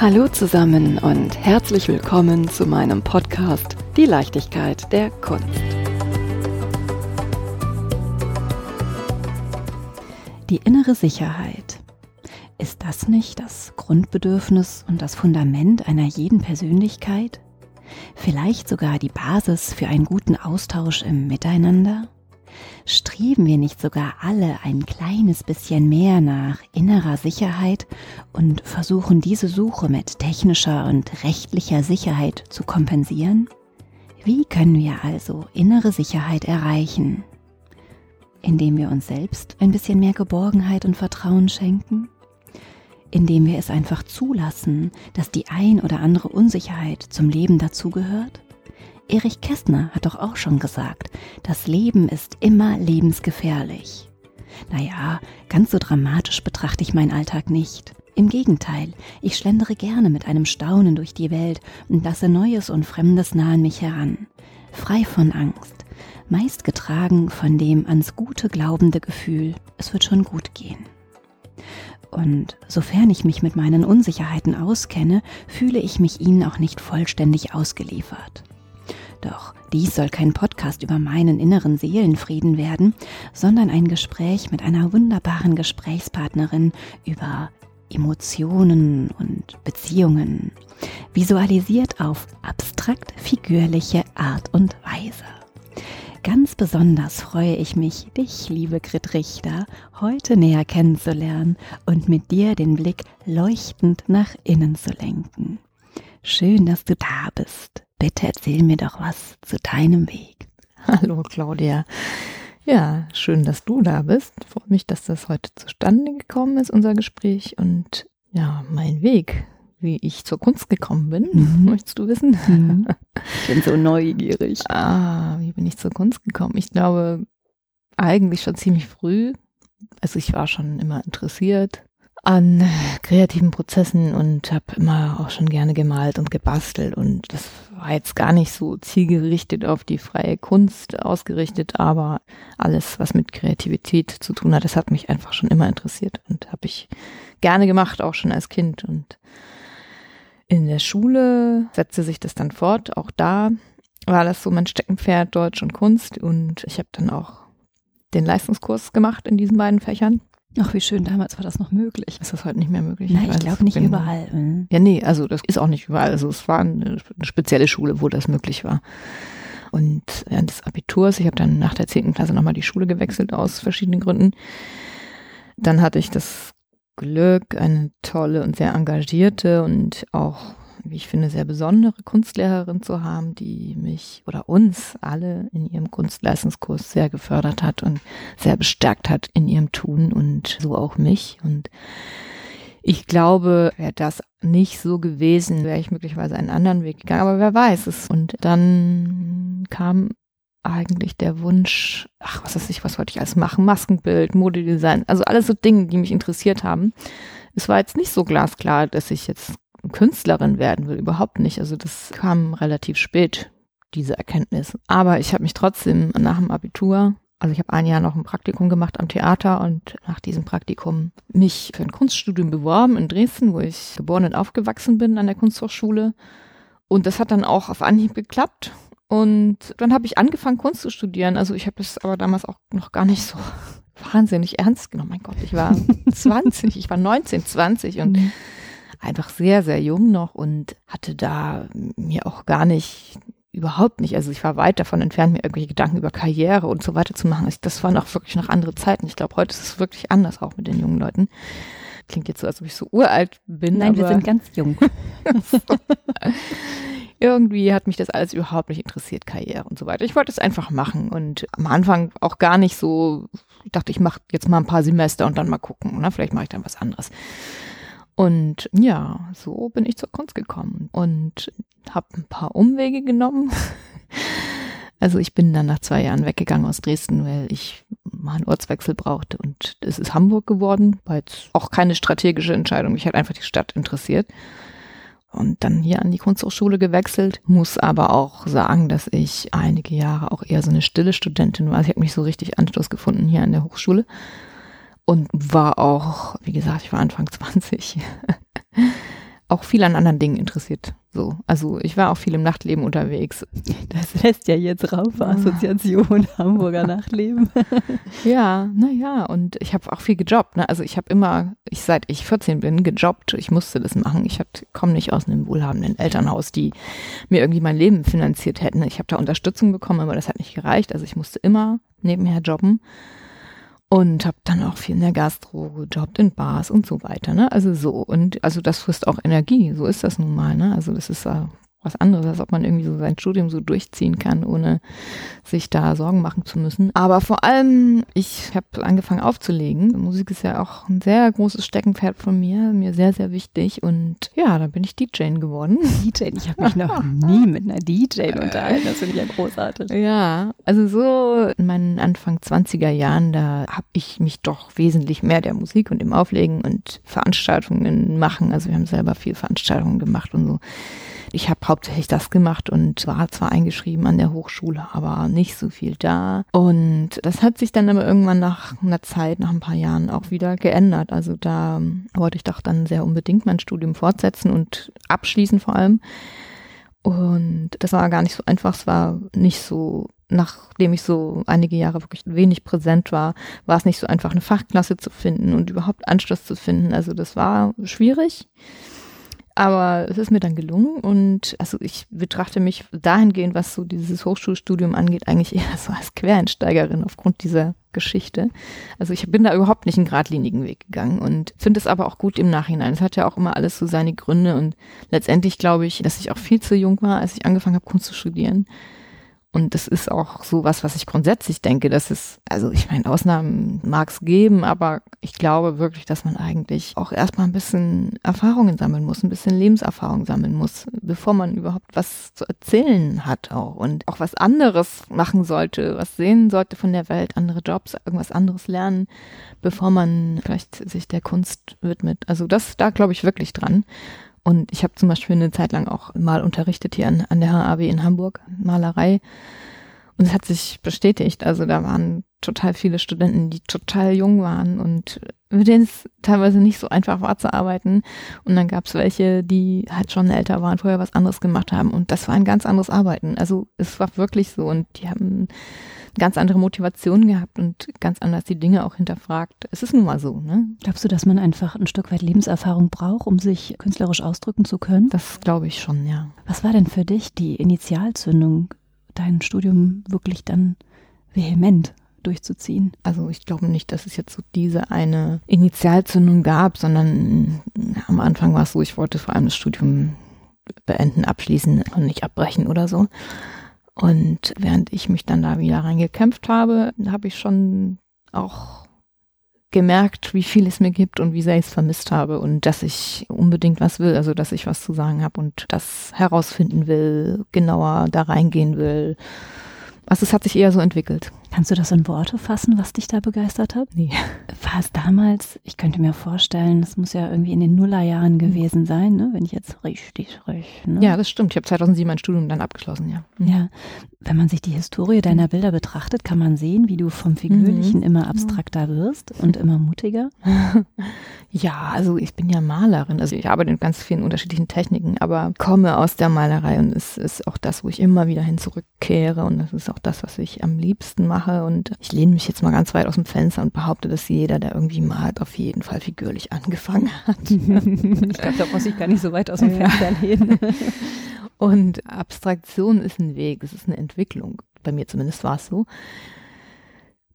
Hallo zusammen und herzlich willkommen zu meinem Podcast Die Leichtigkeit der Kunst. Die innere Sicherheit. Ist das nicht das Grundbedürfnis und das Fundament einer jeden Persönlichkeit? Vielleicht sogar die Basis für einen guten Austausch im Miteinander? Streben wir nicht sogar alle ein kleines bisschen mehr nach innerer Sicherheit und versuchen diese Suche mit technischer und rechtlicher Sicherheit zu kompensieren? Wie können wir also innere Sicherheit erreichen? Indem wir uns selbst ein bisschen mehr Geborgenheit und Vertrauen schenken? Indem wir es einfach zulassen, dass die ein oder andere Unsicherheit zum Leben dazugehört? Erich Kästner hat doch auch schon gesagt, das Leben ist immer lebensgefährlich. Naja, ganz so dramatisch betrachte ich meinen Alltag nicht. Im Gegenteil, ich schlendere gerne mit einem Staunen durch die Welt und lasse Neues und Fremdes nah an mich heran. Frei von Angst, meist getragen von dem ans Gute glaubende Gefühl, es wird schon gut gehen. Und sofern ich mich mit meinen Unsicherheiten auskenne, fühle ich mich ihnen auch nicht vollständig ausgeliefert. Doch dies soll kein Podcast über meinen inneren Seelenfrieden werden, sondern ein Gespräch mit einer wunderbaren Gesprächspartnerin über Emotionen und Beziehungen, visualisiert auf abstrakt figürliche Art und Weise. Ganz besonders freue ich mich, dich, liebe Grit Richter, heute näher kennenzulernen und mit dir den Blick leuchtend nach innen zu lenken. Schön, dass du da bist. Bitte erzähl mir doch was zu deinem Weg. Hallo Claudia. Ja, schön, dass du da bist. Freue mich, dass das heute zustande gekommen ist, unser Gespräch. Und ja, mein Weg, wie ich zur Kunst gekommen bin, mhm. möchtest du wissen? Mhm. Ich bin so neugierig. Ah, wie bin ich zur Kunst gekommen? Ich glaube, eigentlich schon ziemlich früh. Also ich war schon immer interessiert an kreativen Prozessen und habe immer auch schon gerne gemalt und gebastelt und das war jetzt gar nicht so zielgerichtet auf die freie Kunst ausgerichtet, aber alles, was mit Kreativität zu tun hat, das hat mich einfach schon immer interessiert und habe ich gerne gemacht, auch schon als Kind und in der Schule setzte sich das dann fort, auch da war das so mein Steckenpferd Deutsch und Kunst und ich habe dann auch den Leistungskurs gemacht in diesen beiden Fächern Ach, wie schön, damals war das noch möglich. Ist das heute nicht mehr möglich? Nein, ich, ich glaube nicht bin, überall. Mhm. Ja, nee, also das ist auch nicht überall. Also es war eine, eine spezielle Schule, wo das möglich war. Und während des Abiturs, ich habe dann nach der zehnten Klasse nochmal die Schule gewechselt aus verschiedenen Gründen. Dann hatte ich das Glück, eine tolle und sehr engagierte und auch wie ich finde, sehr besondere Kunstlehrerin zu haben, die mich oder uns alle in ihrem Kunstleistungskurs sehr gefördert hat und sehr bestärkt hat in ihrem Tun und so auch mich. Und ich glaube, wäre das nicht so gewesen, wäre ich möglicherweise einen anderen Weg gegangen, aber wer weiß es. Und dann kam eigentlich der Wunsch, ach, was weiß ich, was wollte ich alles machen? Maskenbild, Modedesign, also alles so Dinge, die mich interessiert haben. Es war jetzt nicht so glasklar, dass ich jetzt Künstlerin werden will, überhaupt nicht. Also das kam relativ spät, diese Erkenntnis. Aber ich habe mich trotzdem nach dem Abitur, also ich habe ein Jahr noch ein Praktikum gemacht am Theater und nach diesem Praktikum mich für ein Kunststudium beworben in Dresden, wo ich geboren und aufgewachsen bin an der Kunsthochschule. Und das hat dann auch auf Anhieb geklappt. Und dann habe ich angefangen, Kunst zu studieren. Also ich habe das aber damals auch noch gar nicht so wahnsinnig ernst genommen. Mein Gott, ich war 20, ich war 19, 20 und mhm einfach sehr, sehr jung noch und hatte da mir auch gar nicht, überhaupt nicht, also ich war weit davon entfernt, mir irgendwelche Gedanken über Karriere und so weiter zu machen. Das waren auch wirklich noch andere Zeiten. Ich glaube, heute ist es wirklich anders, auch mit den jungen Leuten. Klingt jetzt so, als ob ich so uralt bin. Nein, wir sind ganz jung. irgendwie hat mich das alles überhaupt nicht interessiert, Karriere und so weiter. Ich wollte es einfach machen und am Anfang auch gar nicht so, ich dachte, ich mache jetzt mal ein paar Semester und dann mal gucken, ne? vielleicht mache ich dann was anderes. Und ja, so bin ich zur Kunst gekommen und habe ein paar Umwege genommen. Also ich bin dann nach zwei Jahren weggegangen aus Dresden, weil ich mal einen Ortswechsel brauchte und es ist Hamburg geworden, weil es auch keine strategische Entscheidung. Mich hat einfach die Stadt interessiert. Und dann hier an die Kunsthochschule gewechselt, muss aber auch sagen, dass ich einige Jahre auch eher so eine stille Studentin war. Ich habe mich so richtig Anschluss gefunden hier an der Hochschule und war auch, wie gesagt, ich war Anfang 20, auch viel an anderen Dingen interessiert. So, also ich war auch viel im Nachtleben unterwegs. Das lässt ja jetzt rauf, Assoziation Hamburger Nachtleben. ja, naja, und ich habe auch viel gejobbt. Ne? Also ich habe immer, ich seit ich 14 bin, gejobbt. Ich musste das machen. Ich komme nicht aus einem wohlhabenden Elternhaus, die mir irgendwie mein Leben finanziert hätten. Ich habe da Unterstützung bekommen, aber das hat nicht gereicht. Also ich musste immer nebenher jobben und habe dann auch viel in der Gastro gejobbt, in Bars und so weiter. Ne? Also so und also das frisst auch Energie. So ist das nun mal. Ne? Also das ist äh, was anderes, als ob man irgendwie so sein Studium so durchziehen kann, ohne sich da Sorgen machen zu müssen. Aber vor allem, ich habe angefangen aufzulegen. Musik ist ja auch ein sehr großes Steckenpferd von mir, mir sehr, sehr wichtig. Und ja, dann bin ich DJ geworden. DJ, ich habe mich noch nie mit einer DJ unterhalten. Das finde ich ja großartig. Ja, also so in meinen Anfang 20er Jahren, da habe ich mich doch wesentlich mehr der Musik und dem Auflegen und Veranstaltungen machen. Also wir haben selber viel Veranstaltungen gemacht und so ich habe hauptsächlich das gemacht und war zwar eingeschrieben an der Hochschule, aber nicht so viel da. Und das hat sich dann aber irgendwann nach einer Zeit, nach ein paar Jahren auch wieder geändert. Also da wollte ich doch dann sehr unbedingt mein Studium fortsetzen und abschließen vor allem. Und das war gar nicht so einfach. Es war nicht so, nachdem ich so einige Jahre wirklich wenig präsent war, war es nicht so einfach, eine Fachklasse zu finden und überhaupt Anschluss zu finden. Also das war schwierig. Aber es ist mir dann gelungen und also ich betrachte mich dahingehend, was so dieses Hochschulstudium angeht, eigentlich eher so als Quereinsteigerin aufgrund dieser Geschichte. Also ich bin da überhaupt nicht einen geradlinigen Weg gegangen und finde es aber auch gut im Nachhinein. Es hat ja auch immer alles so seine Gründe und letztendlich glaube ich, dass ich auch viel zu jung war, als ich angefangen habe, Kunst zu studieren. Und das ist auch so was, was ich grundsätzlich denke, dass es, also ich meine, Ausnahmen mag es geben, aber ich glaube wirklich, dass man eigentlich auch erstmal ein bisschen Erfahrungen sammeln muss, ein bisschen Lebenserfahrung sammeln muss, bevor man überhaupt was zu erzählen hat auch und auch was anderes machen sollte, was sehen sollte von der Welt, andere Jobs, irgendwas anderes lernen, bevor man vielleicht sich der Kunst widmet. Also das, da glaube ich wirklich dran. Und ich habe zum Beispiel eine Zeit lang auch mal unterrichtet hier an, an der HAW in Hamburg, Malerei. Und es hat sich bestätigt. Also da waren total viele Studenten, die total jung waren und mit denen es teilweise nicht so einfach war zu arbeiten. Und dann gab es welche, die halt schon älter waren, vorher was anderes gemacht haben. Und das war ein ganz anderes Arbeiten. Also es war wirklich so. Und die haben ganz andere Motivation gehabt und ganz anders die Dinge auch hinterfragt. Es ist nun mal so. Ne? Glaubst du, dass man einfach ein Stück weit Lebenserfahrung braucht, um sich künstlerisch ausdrücken zu können? Das glaube ich schon, ja. Was war denn für dich die Initialzündung, dein Studium wirklich dann vehement durchzuziehen? Also ich glaube nicht, dass es jetzt so diese eine Initialzündung gab, sondern am Anfang war es so, ich wollte vor allem das Studium beenden, abschließen und nicht abbrechen oder so. Und während ich mich dann da wieder reingekämpft habe, habe ich schon auch gemerkt, wie viel es mir gibt und wie sehr ich es vermisst habe und dass ich unbedingt was will, also dass ich was zu sagen habe und das herausfinden will, genauer da reingehen will. Also es hat sich eher so entwickelt. Kannst du das in Worte fassen, was dich da begeistert hat? Nee. War es damals, ich könnte mir vorstellen, das muss ja irgendwie in den Nullerjahren mhm. gewesen sein, ne? wenn ich jetzt richtig, richtig. Ne? Ja, das stimmt. Ich habe 2007 mein Studium dann abgeschlossen, ja. Mhm. Ja, wenn man sich die Historie deiner mhm. Bilder betrachtet, kann man sehen, wie du vom Figürlichen mhm. immer abstrakter wirst und immer mutiger. ja, also ich bin ja Malerin, also ich arbeite in ganz vielen unterschiedlichen Techniken, aber komme aus der Malerei und es ist auch das, wo ich immer wieder hin zurückkehre und das ist auch das, was ich am liebsten mache mache. Und ich lehne mich jetzt mal ganz weit aus dem Fenster und behaupte, dass jeder, der irgendwie malt, auf jeden Fall figürlich angefangen hat. ich glaube, da muss ich gar nicht so weit aus dem ja. Fenster lehnen. Und Abstraktion ist ein Weg, es ist eine Entwicklung. Bei mir zumindest war es so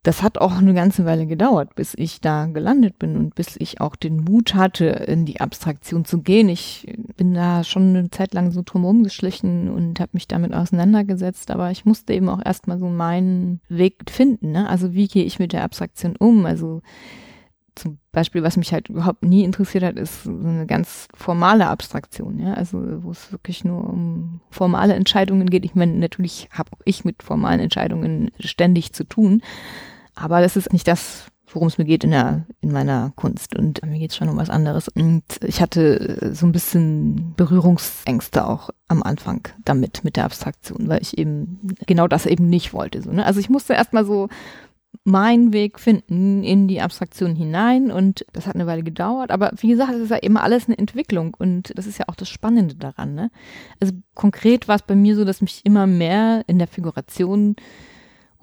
das hat auch eine ganze Weile gedauert, bis ich da gelandet bin und bis ich auch den Mut hatte, in die Abstraktion zu gehen. Ich bin da schon eine Zeit lang so drumherum geschlichen und habe mich damit auseinandergesetzt, aber ich musste eben auch erstmal so meinen Weg finden. Ne? Also wie gehe ich mit der Abstraktion um? Also zum Beispiel, was mich halt überhaupt nie interessiert hat, ist so eine ganz formale Abstraktion, ja, also wo es wirklich nur um formale Entscheidungen geht. Ich meine, natürlich habe ich mit formalen Entscheidungen ständig zu tun, aber das ist nicht das, worum es mir geht in der in meiner Kunst und mir geht es schon um was anderes und ich hatte so ein bisschen Berührungsängste auch am Anfang damit mit der Abstraktion, weil ich eben genau das eben nicht wollte so ne? also ich musste erstmal so meinen Weg finden in die Abstraktion hinein und das hat eine Weile gedauert, aber wie gesagt, es ist ja immer alles eine Entwicklung und das ist ja auch das Spannende daran. Ne? Also konkret war es bei mir so, dass mich immer mehr in der Figuration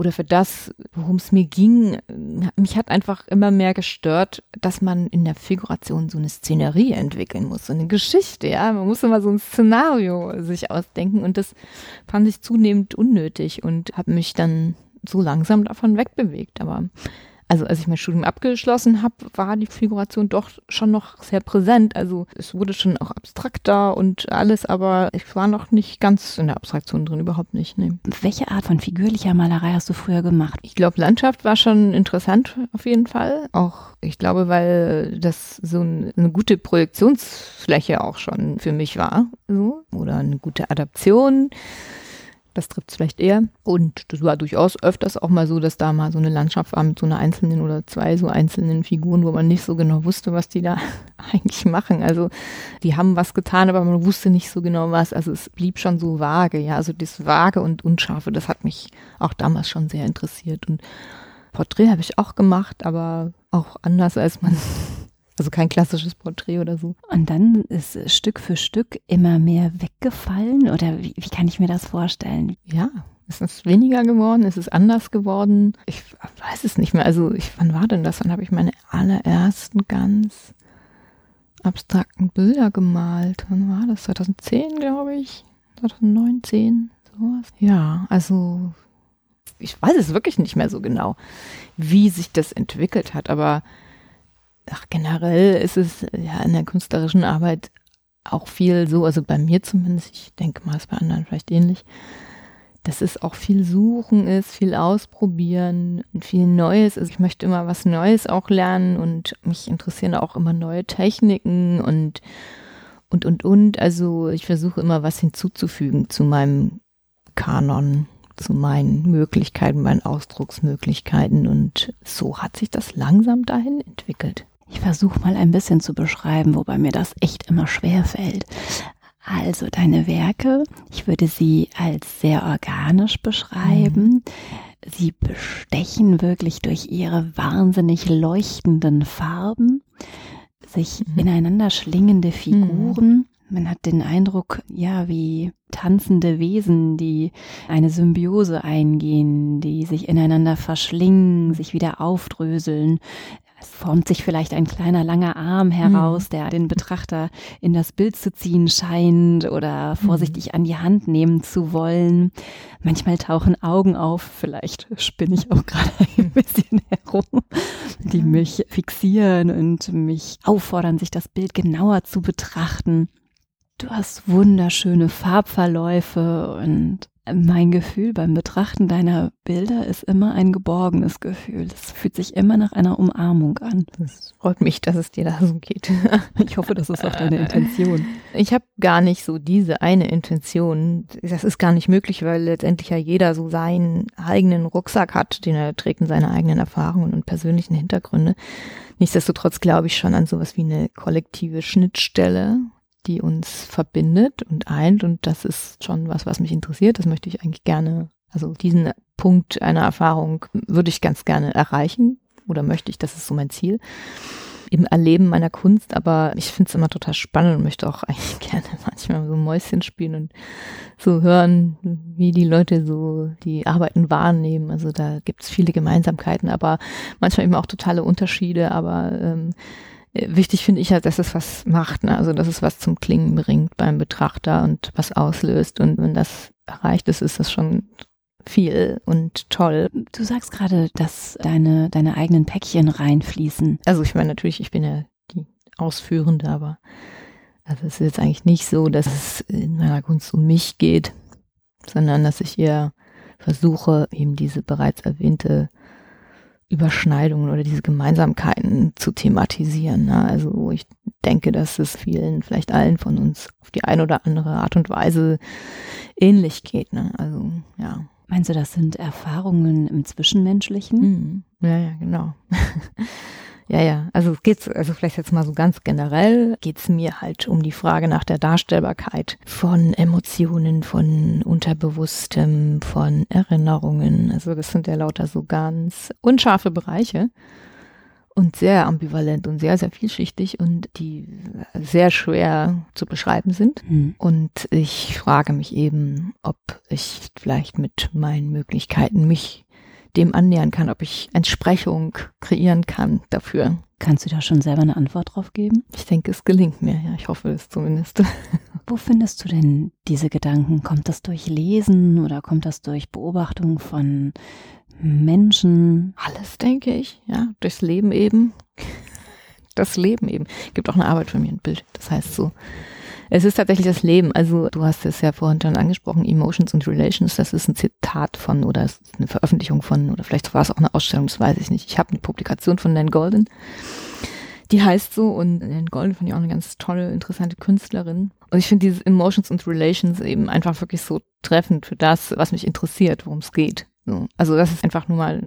oder für das, worum es mir ging, mich hat einfach immer mehr gestört, dass man in der Figuration so eine Szenerie entwickeln muss, so eine Geschichte, ja. Man muss immer so ein Szenario sich ausdenken und das fand ich zunehmend unnötig und habe mich dann so langsam davon wegbewegt. Aber also als ich mein Studium abgeschlossen habe, war die Figuration doch schon noch sehr präsent. Also es wurde schon auch abstrakter und alles, aber ich war noch nicht ganz in der Abstraktion drin, überhaupt nicht. Nee. Welche Art von figürlicher Malerei hast du früher gemacht? Ich glaube, Landschaft war schon interessant auf jeden Fall. Auch ich glaube, weil das so ein, eine gute Projektionsfläche auch schon für mich war, so oder eine gute Adaption das trifft es vielleicht eher. Und das war durchaus öfters auch mal so, dass da mal so eine Landschaft war mit so einer einzelnen oder zwei so einzelnen Figuren, wo man nicht so genau wusste, was die da eigentlich machen. Also die haben was getan, aber man wusste nicht so genau was. Also es blieb schon so vage, ja. Also das Vage und Unscharfe, das hat mich auch damals schon sehr interessiert. Und Porträt habe ich auch gemacht, aber auch anders, als man also kein klassisches Porträt oder so. Und dann ist Stück für Stück immer mehr weggefallen oder wie, wie kann ich mir das vorstellen? Ja, es ist weniger geworden, es ist anders geworden. Ich weiß es nicht mehr. Also ich, wann war denn das? Wann habe ich meine allerersten ganz abstrakten Bilder gemalt? Wann war das? 2010, glaube ich. 2019, sowas. Ja, also ich weiß es wirklich nicht mehr so genau, wie sich das entwickelt hat, aber ach, generell ist es ja in der künstlerischen Arbeit auch viel so, also bei mir zumindest, ich denke mal, es bei anderen vielleicht ähnlich, dass es auch viel Suchen ist, viel Ausprobieren, viel Neues. Also ich möchte immer was Neues auch lernen und mich interessieren auch immer neue Techniken und und und und. Also ich versuche immer was hinzuzufügen zu meinem Kanon, zu meinen Möglichkeiten, meinen Ausdrucksmöglichkeiten und so hat sich das langsam dahin entwickelt. Ich versuche mal ein bisschen zu beschreiben, wobei mir das echt immer schwer fällt. Also deine Werke, ich würde sie als sehr organisch beschreiben. Mhm. Sie bestechen wirklich durch ihre wahnsinnig leuchtenden Farben, sich mhm. ineinander schlingende Figuren. Mhm. Man hat den Eindruck, ja, wie tanzende Wesen, die eine Symbiose eingehen, die sich ineinander verschlingen, sich wieder aufdröseln, es formt sich vielleicht ein kleiner langer Arm heraus, mhm. der den Betrachter in das Bild zu ziehen scheint oder vorsichtig mhm. an die Hand nehmen zu wollen. Manchmal tauchen Augen auf, vielleicht spinne ich auch gerade ein bisschen herum, die mich fixieren und mich auffordern, sich das Bild genauer zu betrachten. Du hast wunderschöne Farbverläufe und mein Gefühl beim Betrachten deiner Bilder ist immer ein geborgenes Gefühl. Es fühlt sich immer nach einer Umarmung an. Das freut mich, dass es dir da so geht. Ich hoffe, das ist auch deine Intention. Ich habe gar nicht so diese eine Intention. Das ist gar nicht möglich, weil letztendlich ja jeder so seinen eigenen Rucksack hat, den er trägt in seine eigenen Erfahrungen und persönlichen Hintergründe. Nichtsdestotrotz glaube ich schon an sowas wie eine kollektive Schnittstelle die uns verbindet und eint. Und das ist schon was, was mich interessiert. Das möchte ich eigentlich gerne, also diesen Punkt einer Erfahrung würde ich ganz gerne erreichen oder möchte ich, das ist so mein Ziel im Erleben meiner Kunst, aber ich finde es immer total spannend und möchte auch eigentlich gerne manchmal so Mäuschen spielen und so hören, wie die Leute so die Arbeiten wahrnehmen. Also da gibt es viele Gemeinsamkeiten, aber manchmal eben auch totale Unterschiede, aber ähm, äh, wichtig finde ich halt, dass es was macht, ne? also dass es was zum Klingen bringt beim Betrachter und was auslöst. Und wenn das erreicht ist, ist das schon viel und toll. Du sagst gerade, dass deine, deine eigenen Päckchen reinfließen. Also ich meine natürlich, ich bin ja die Ausführende, aber also es ist jetzt eigentlich nicht so, dass es in meiner Kunst um mich geht, sondern dass ich eher versuche, eben diese bereits erwähnte Überschneidungen oder diese Gemeinsamkeiten zu thematisieren. Ne? Also ich denke, dass es vielen, vielleicht allen von uns auf die eine oder andere Art und Weise ähnlich geht. Ne? Also ja. Meinst du, das sind Erfahrungen im Zwischenmenschlichen? Mhm. Ja, ja, genau. Ja, ja. Also geht's, also vielleicht jetzt mal so ganz generell, geht's mir halt um die Frage nach der Darstellbarkeit von Emotionen, von Unterbewusstem, von Erinnerungen. Also das sind ja lauter so ganz unscharfe Bereiche und sehr ambivalent und sehr, sehr vielschichtig und die sehr schwer zu beschreiben sind. Mhm. Und ich frage mich eben, ob ich vielleicht mit meinen Möglichkeiten mich dem annähern kann, ob ich Entsprechung kreieren kann dafür. Kannst du da schon selber eine Antwort drauf geben? Ich denke, es gelingt mir, ja. Ich hoffe es zumindest. Wo findest du denn diese Gedanken? Kommt das durch Lesen oder kommt das durch Beobachtung von Menschen? Alles, denke ich, ja. Durchs Leben eben. Das Leben eben. Gibt auch eine Arbeit von mir, ein Bild. Das heißt so, es ist tatsächlich das Leben. Also du hast es ja vorhin schon angesprochen, Emotions und Relations, das ist ein Zitat von oder eine Veröffentlichung von oder vielleicht war es auch eine Ausstellung, das weiß ich nicht. Ich habe eine Publikation von Nan Golden, die heißt so und Nan Golden finde ich auch eine ganz tolle, interessante Künstlerin. Und ich finde dieses Emotions und Relations eben einfach wirklich so treffend für das, was mich interessiert, worum es geht. So. Also das ist einfach nur mal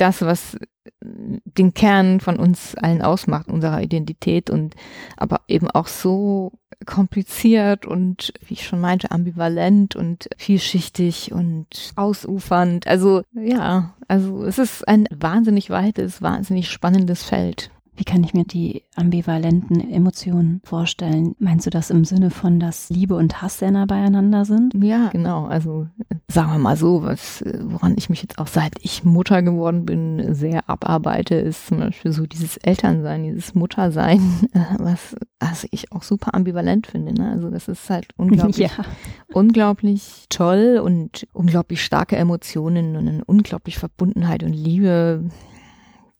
das, was den Kern von uns allen ausmacht, unserer Identität und aber eben auch so kompliziert und, wie ich schon meinte, ambivalent und vielschichtig und ausufernd. Also ja, also es ist ein wahnsinnig weites, wahnsinnig spannendes Feld. Wie kann ich mir die ambivalenten Emotionen vorstellen? Meinst du das im Sinne von, dass Liebe und Hass sehr nah beieinander sind? Ja, genau. Also sagen wir mal so, was, woran ich mich jetzt auch seit ich Mutter geworden bin, sehr abarbeite, ist zum Beispiel so dieses Elternsein, dieses Muttersein, was also ich auch super ambivalent finde. Ne? Also das ist halt unglaublich, ja. unglaublich toll und unglaublich starke Emotionen und eine unglaublich Verbundenheit und Liebe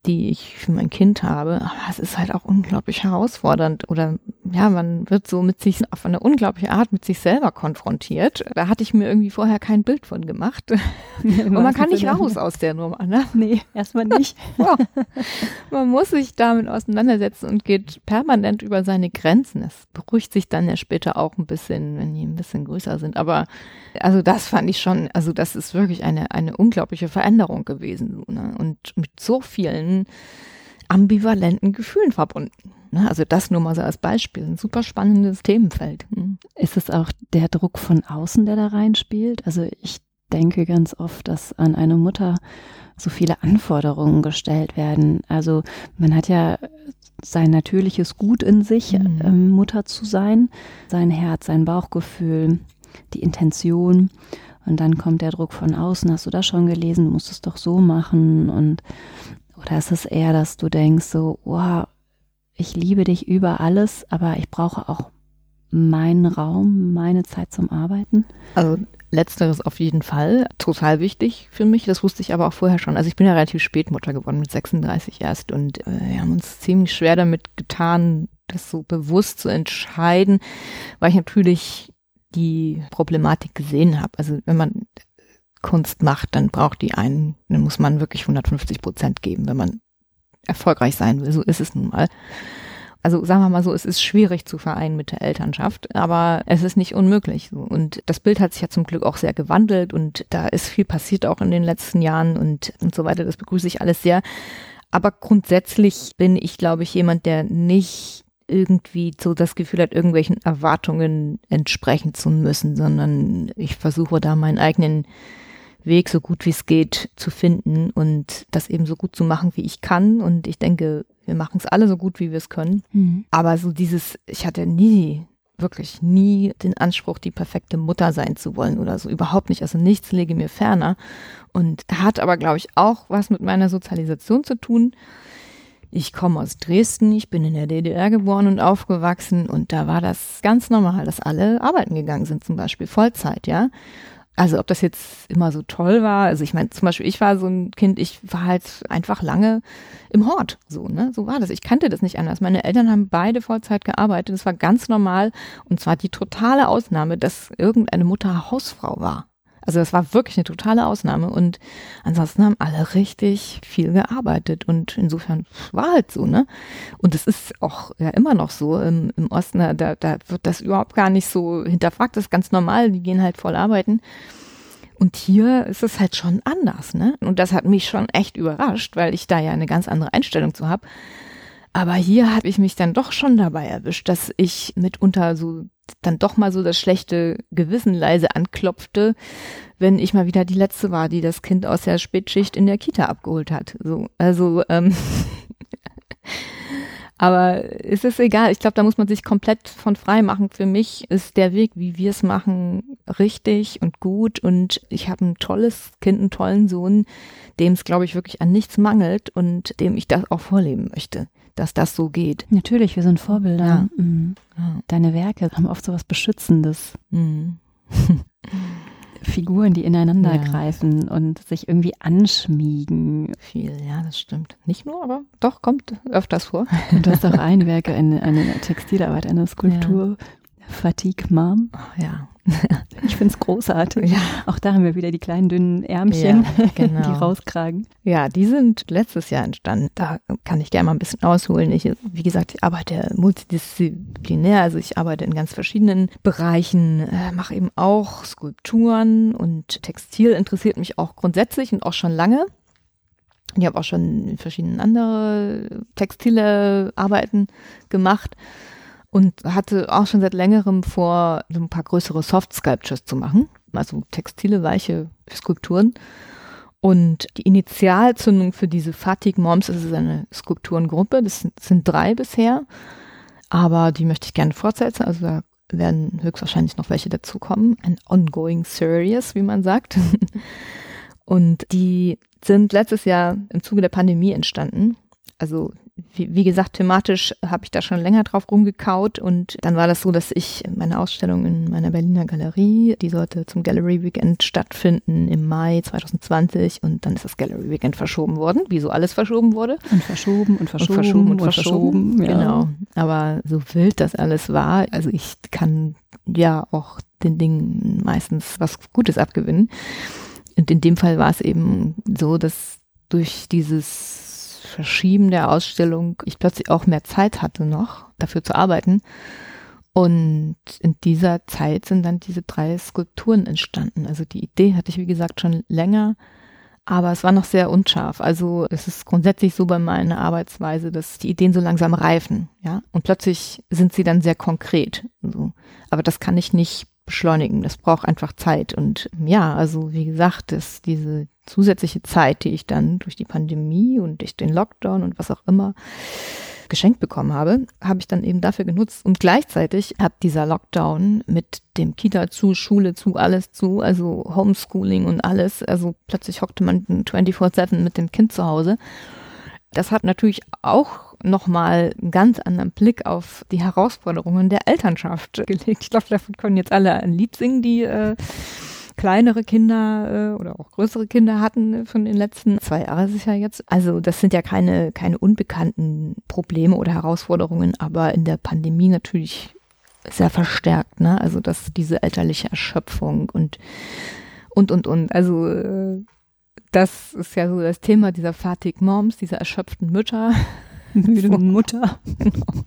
die ich für mein Kind habe. Aber es ist halt auch unglaublich herausfordernd oder ja, man wird so mit sich auf eine unglaubliche Art mit sich selber konfrontiert. Da hatte ich mir irgendwie vorher kein Bild von gemacht. Und man kann nicht raus aus der Nummer, ne? Nee, erstmal nicht. man muss sich damit auseinandersetzen und geht permanent über seine Grenzen. Das beruhigt sich dann ja später auch ein bisschen, wenn die ein bisschen größer sind. Aber also das fand ich schon, also das ist wirklich eine, eine unglaubliche Veränderung gewesen. Ne? Und mit so vielen ambivalenten Gefühlen verbunden. Ne? Also das nur mal so als Beispiel. Ein super spannendes Themenfeld. Hm. Ist es auch der Druck von außen, der da reinspielt? Also ich denke ganz oft, dass an eine Mutter so viele Anforderungen gestellt werden. Also man hat ja sein natürliches Gut in sich, mhm. ähm, Mutter zu sein, sein Herz, sein Bauchgefühl, die Intention. Und dann kommt der Druck von außen. Hast du das schon gelesen? Du musst es doch so machen. Und oder ist es eher, dass du denkst so, wow, ich liebe dich über alles, aber ich brauche auch meinen Raum, meine Zeit zum Arbeiten? Also letzteres auf jeden Fall. Total wichtig für mich. Das wusste ich aber auch vorher schon. Also ich bin ja relativ spät Mutter geworden, mit 36 erst. Und äh, wir haben uns ziemlich schwer damit getan, das so bewusst zu entscheiden, weil ich natürlich die Problematik gesehen habe. Also wenn man Kunst macht, dann braucht die einen, dann muss man wirklich 150 Prozent geben, wenn man erfolgreich sein will. So ist es nun mal. Also sagen wir mal so, es ist schwierig zu vereinen mit der Elternschaft, aber es ist nicht unmöglich. Und das Bild hat sich ja zum Glück auch sehr gewandelt und da ist viel passiert auch in den letzten Jahren und, und so weiter. Das begrüße ich alles sehr. Aber grundsätzlich bin ich, glaube ich, jemand, der nicht irgendwie so das Gefühl hat, irgendwelchen Erwartungen entsprechen zu müssen, sondern ich versuche da meinen eigenen Weg so gut wie es geht zu finden und das eben so gut zu machen, wie ich kann. Und ich denke, wir machen es alle so gut, wie wir es können. Mhm. Aber so dieses, ich hatte nie, wirklich nie den Anspruch, die perfekte Mutter sein zu wollen oder so. Überhaupt nicht. Also nichts lege mir ferner. Und hat aber, glaube ich, auch was mit meiner Sozialisation zu tun. Ich komme aus Dresden, ich bin in der DDR geboren und aufgewachsen und da war das ganz normal, dass alle arbeiten gegangen sind, zum Beispiel Vollzeit, ja. Also ob das jetzt immer so toll war, also ich meine, zum Beispiel ich war so ein Kind, ich war halt einfach lange im Hort, so, ne, so war das. Ich kannte das nicht anders. Meine Eltern haben beide Vollzeit gearbeitet, das war ganz normal und zwar die totale Ausnahme, dass irgendeine Mutter Hausfrau war. Also das war wirklich eine totale Ausnahme und ansonsten haben alle richtig viel gearbeitet und insofern war halt so, ne? Und es ist auch ja immer noch so im, im Osten, da, da wird das überhaupt gar nicht so hinterfragt, das ist ganz normal, die gehen halt voll arbeiten. Und hier ist es halt schon anders, ne? Und das hat mich schon echt überrascht, weil ich da ja eine ganz andere Einstellung zu habe. Aber hier habe ich mich dann doch schon dabei erwischt, dass ich mitunter so dann doch mal so das schlechte Gewissen leise anklopfte, wenn ich mal wieder die letzte war, die das Kind aus der Spätschicht in der Kita abgeholt hat. So, also ähm, aber es ist egal. Ich glaube, da muss man sich komplett von frei machen. Für mich ist der Weg, wie wir es machen, richtig und gut. Und ich habe ein tolles Kind, einen tollen Sohn, dem es, glaube ich, wirklich an nichts mangelt und dem ich das auch vorleben möchte dass das so geht. Natürlich, wir sind Vorbilder. Ja. Mhm. Deine Werke haben oft so was Beschützendes. Mhm. Figuren, die ineinander ja. greifen und sich irgendwie anschmiegen. Viel, ja, das stimmt. Nicht nur, aber doch, kommt öfters vor. Und du hast auch ein Werk, eine, eine Textilarbeit, eine Skulptur, ja. Fatigue Mom. Oh, ja, Ich finde es großartig. Ja. Auch da haben wir wieder die kleinen dünnen Ärmchen, ja, genau. die rauskragen. Ja, die sind letztes Jahr entstanden. Da kann ich gerne mal ein bisschen ausholen. Ich, wie gesagt, ich arbeite multidisziplinär, also ich arbeite in ganz verschiedenen Bereichen, äh, mache eben auch Skulpturen und Textil interessiert mich auch grundsätzlich und auch schon lange. Ich habe auch schon in verschiedenen andere textile Arbeiten gemacht und hatte auch schon seit längerem vor, so ein paar größere Soft Sculptures zu machen, also textile, weiche Skulpturen. Und die Initialzündung für diese Fatig Moms ist eine Skulpturengruppe, das sind, sind drei bisher, aber die möchte ich gerne fortsetzen, also da werden höchstwahrscheinlich noch welche dazukommen. Ein ongoing series, wie man sagt. Und die sind letztes Jahr im Zuge der Pandemie entstanden. Also wie, wie gesagt, thematisch habe ich da schon länger drauf rumgekaut und dann war das so, dass ich meine Ausstellung in meiner Berliner Galerie, die sollte zum Gallery Weekend stattfinden im Mai 2020 und dann ist das Gallery Weekend verschoben worden, wie so alles verschoben wurde. Und verschoben und verschoben und verschoben. Und, und verschoben, verschoben ja. Genau. Aber so wild das alles war, also ich kann ja auch den Dingen meistens was Gutes abgewinnen. Und in dem Fall war es eben so, dass durch dieses Verschieben der Ausstellung ich plötzlich auch mehr Zeit hatte noch, dafür zu arbeiten. Und in dieser Zeit sind dann diese drei Skulpturen entstanden. Also die Idee hatte ich, wie gesagt, schon länger, aber es war noch sehr unscharf. Also es ist grundsätzlich so bei meiner Arbeitsweise, dass die Ideen so langsam reifen, ja. Und plötzlich sind sie dann sehr konkret. So. Aber das kann ich nicht beschleunigen. Das braucht einfach Zeit. Und ja, also wie gesagt, dass diese zusätzliche Zeit, die ich dann durch die Pandemie und durch den Lockdown und was auch immer geschenkt bekommen habe, habe ich dann eben dafür genutzt. Und gleichzeitig hat dieser Lockdown mit dem Kita zu, Schule zu, alles zu, also Homeschooling und alles, also plötzlich hockte man 24-7 mit dem Kind zu Hause. Das hat natürlich auch nochmal einen ganz anderen Blick auf die Herausforderungen der Elternschaft gelegt. Ich glaube, davon können jetzt alle ein Lied singen, die äh, kleinere Kinder äh, oder auch größere Kinder hatten von den letzten zwei Jahren ja jetzt. Also das sind ja keine, keine unbekannten Probleme oder Herausforderungen, aber in der Pandemie natürlich sehr verstärkt, ne? Also dass diese elterliche Erschöpfung und und und und. Also äh, das ist ja so das Thema dieser Fatig Moms, dieser erschöpften Mütter, müde Mutter. Genau.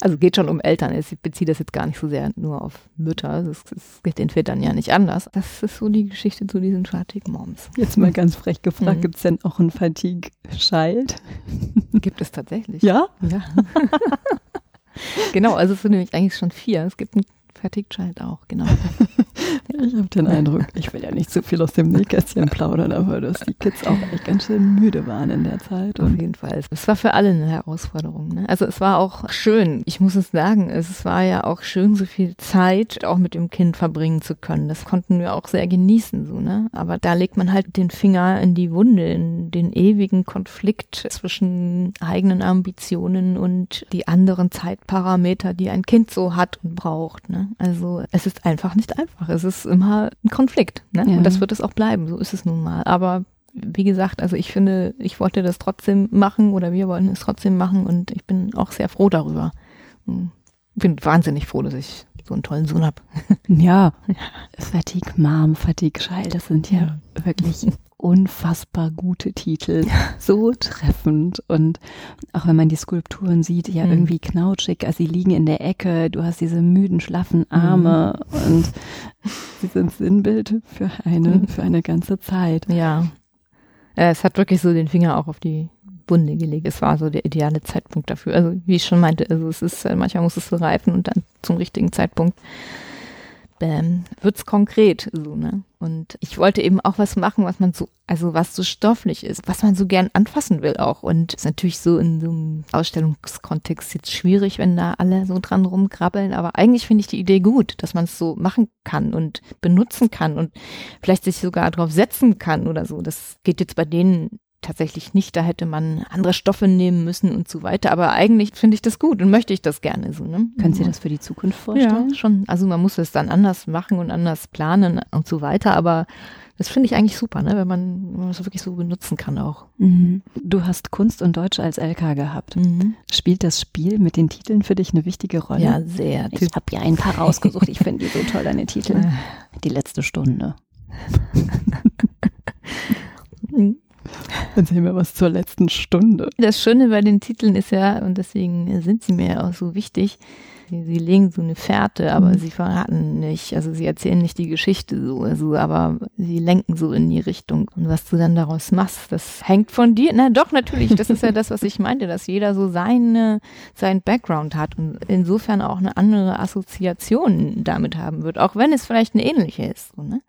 Also geht schon um Eltern. Ich beziehe das jetzt gar nicht so sehr nur auf Mütter. Das, das geht den Vätern ja nicht anders. Das ist so die Geschichte zu diesen Fatigue Moms. Jetzt mal ganz frech gefragt, mhm. gibt es denn auch ein Fatigue Child? Gibt es tatsächlich. Ja? Ja. genau, also es sind nämlich eigentlich schon vier. Es gibt ein Fatigue Child auch, genau. Ich habe den Eindruck, ich will ja nicht zu viel aus dem Nähkästchen plaudern, aber dass die Kids auch echt ganz schön müde waren in der Zeit. Auf jeden Fall. Es war für alle eine Herausforderung. Ne? Also es war auch schön. Ich muss es sagen, es war ja auch schön, so viel Zeit auch mit dem Kind verbringen zu können. Das konnten wir auch sehr genießen, so, ne? Aber da legt man halt den Finger in die Wunde, in den ewigen Konflikt zwischen eigenen Ambitionen und die anderen Zeitparameter, die ein Kind so hat und braucht. Ne? Also es ist einfach nicht einfach. Es ist immer ein Konflikt. Ne? Ja. Und das wird es auch bleiben. So ist es nun mal. Aber wie gesagt, also ich finde, ich wollte das trotzdem machen oder wir wollten es trotzdem machen und ich bin auch sehr froh darüber. Hm. Bin wahnsinnig froh, dass ich so einen tollen Sohn habe. Ja, Fatigue Mom, Fatigue Child, das sind ja, ja. wirklich unfassbar gute Titel, so treffend und auch wenn man die Skulpturen sieht, ja mhm. irgendwie knautschig, also sie liegen in der Ecke, du hast diese müden, schlaffen Arme mhm. und sie sind Sinnbild für eine, mhm. für eine ganze Zeit. Ja. Es hat wirklich so den Finger auch auf die Bunde gelegt. Es war so der ideale Zeitpunkt dafür. Also wie ich schon meinte, also es ist, manchmal muss es so reifen und dann zum richtigen Zeitpunkt bam, wird's konkret, so, ne? Und ich wollte eben auch was machen, was man so, also was so stofflich ist, was man so gern anfassen will auch. Und ist natürlich so in so einem Ausstellungskontext jetzt schwierig, wenn da alle so dran rumkrabbeln. Aber eigentlich finde ich die Idee gut, dass man es so machen kann und benutzen kann und vielleicht sich sogar drauf setzen kann oder so. Das geht jetzt bei denen tatsächlich nicht. Da hätte man andere Stoffe nehmen müssen und so weiter. Aber eigentlich finde ich das gut und möchte ich das gerne so. Ne? Können Sie das für die Zukunft vorstellen? Ja, schon. Also man muss es dann anders machen und anders planen und so weiter. Aber das finde ich eigentlich super, ne? wenn man, wenn man das wirklich so benutzen kann auch. Mhm. Du hast Kunst und Deutsch als LK gehabt. Mhm. Spielt das Spiel mit den Titeln für dich eine wichtige Rolle? Ja, sehr. Ich habe ja ein paar rausgesucht. Ich finde die so toll, deine Titel. Die letzte Stunde. Erzähl mir was zur letzten Stunde. Das Schöne bei den Titeln ist ja, und deswegen sind sie mir auch so wichtig, sie, sie legen so eine Fährte, aber mhm. sie verraten nicht, also sie erzählen nicht die Geschichte so, also, aber sie lenken so in die Richtung. Und was du dann daraus machst, das hängt von dir. Na doch, natürlich, das ist ja das, was ich meinte, dass jeder so seine, sein Background hat und insofern auch eine andere Assoziation damit haben wird, auch wenn es vielleicht eine ähnliche ist. So, ne?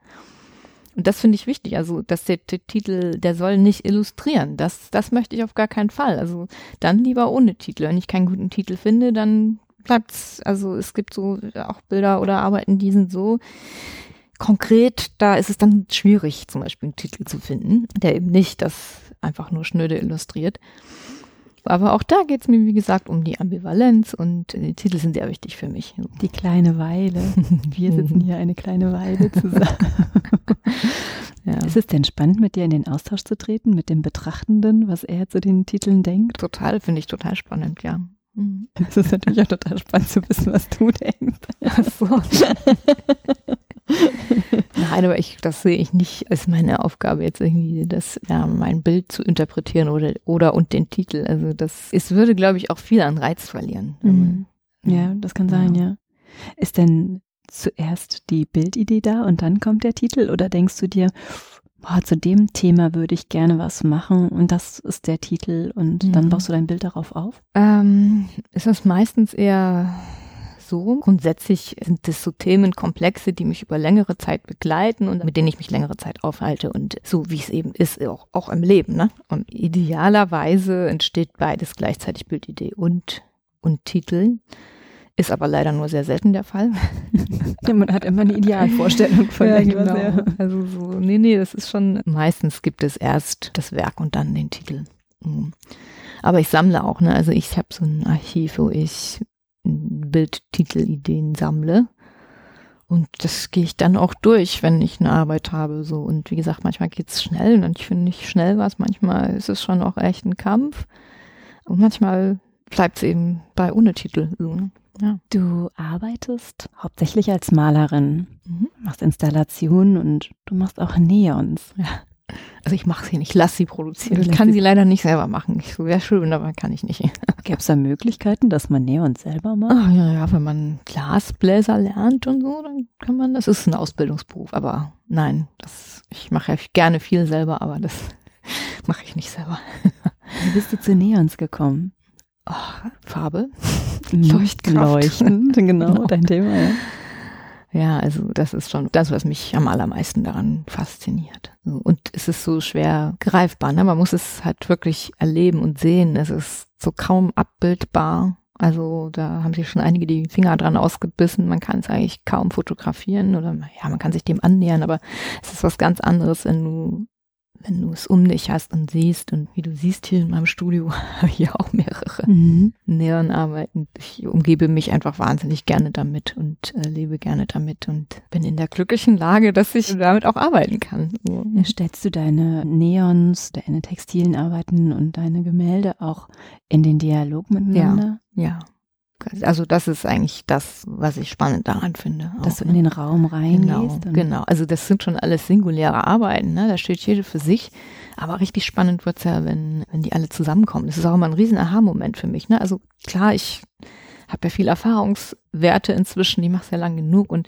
Und das finde ich wichtig. Also, dass der, der, Titel, der soll nicht illustrieren. Das, das möchte ich auf gar keinen Fall. Also, dann lieber ohne Titel. Wenn ich keinen guten Titel finde, dann bleibt's, also es gibt so auch Bilder oder Arbeiten, die sind so konkret, da ist es dann schwierig, zum Beispiel einen Titel zu finden, der eben nicht das einfach nur schnöde illustriert. Aber auch da geht es mir, wie gesagt, um die Ambivalenz und die Titel sind sehr wichtig für mich. Die kleine Weile. Wir sitzen hier eine kleine Weile zusammen. ja. Ist es denn spannend, mit dir in den Austausch zu treten, mit dem Betrachtenden, was er zu den Titeln denkt? Total, finde ich total spannend, ja. Mhm. Es ist natürlich auch total spannend zu wissen, was du denkst. Ach so. Nein, aber ich, das sehe ich nicht als meine Aufgabe, jetzt irgendwie das, ja, mein Bild zu interpretieren oder, oder und den Titel. Also das, es würde, glaube ich, auch viel an Reiz verlieren. Mhm. Ja, das kann sein, ja. ja. Ist denn zuerst die Bildidee da und dann kommt der Titel oder denkst du dir, boah, zu dem Thema würde ich gerne was machen und das ist der Titel und mhm. dann baust du dein Bild darauf auf? Ähm, ist das meistens eher so. Grundsätzlich sind das so Themenkomplexe, die mich über längere Zeit begleiten und mit denen ich mich längere Zeit aufhalte und so wie es eben ist, auch, auch im Leben. Ne? Und idealerweise entsteht beides gleichzeitig Bildidee und, und Titel. Ist aber leider nur sehr selten der Fall. Ja, man hat immer eine Idealvorstellung von ja, genau. Ja. Also so, nee, nee, das ist schon, meistens gibt es erst das Werk und dann den Titel. Mhm. Aber ich sammle auch, ne? Also ich habe so ein Archiv, wo ich Bildtitelideen sammle. Und das gehe ich dann auch durch, wenn ich eine Arbeit habe. So. Und wie gesagt, manchmal geht es schnell und ich finde nicht schnell was. Manchmal ist es schon auch echt ein Kampf. Und manchmal bleibt es eben bei ohne Titel. Ne? Ja. Du arbeitest hauptsächlich als Malerin, mhm. machst Installationen und du machst auch Neons. Ja. Also ich mache sie nicht, ich lasse sie produzieren. Ich kann sie leider nicht selber machen. Ich wäre schön, aber kann ich nicht. Gäbe es da Möglichkeiten, dass man Neon selber macht? Ach, ja, ja, wenn man Glasbläser lernt und so, dann kann man, das ist ein Ausbildungsberuf. Aber nein, das, ich mache ja gerne viel selber, aber das mache ich nicht selber. Wie bist du zu Neons gekommen? Oh, Farbe. Leuchtkraft. Leuchten, genau, genau, dein Thema, ja. Ja, also das ist schon das, was mich am allermeisten daran fasziniert. Und es ist so schwer greifbar. Ne? Man muss es halt wirklich erleben und sehen. Es ist so kaum abbildbar. Also da haben sich schon einige die Finger dran ausgebissen. Man kann es eigentlich kaum fotografieren oder ja, man kann sich dem annähern, aber es ist was ganz anderes, wenn du wenn du es um dich hast und siehst und wie du siehst hier in meinem Studio habe ich ja auch mehrere mhm. Neonarbeiten. Ich umgebe mich einfach wahnsinnig gerne damit und äh, lebe gerne damit und bin in der glücklichen Lage, dass ich damit auch arbeiten kann. So. Stellst du deine Neons, deine textilen Arbeiten und deine Gemälde auch in den Dialog miteinander? Ja, ja. Also das ist eigentlich das, was ich spannend daran finde. Dass auch, du in ne? den Raum reingehst. Genau, genau. Also das sind schon alles singuläre Arbeiten, ne? Da steht jede für sich. Aber richtig spannend wird's ja, wenn, wenn die alle zusammenkommen. Das ist auch immer ein riesen Aha-Moment für mich. Ne? Also klar, ich habe ja viel Erfahrungswerte inzwischen, die mache ja lang genug und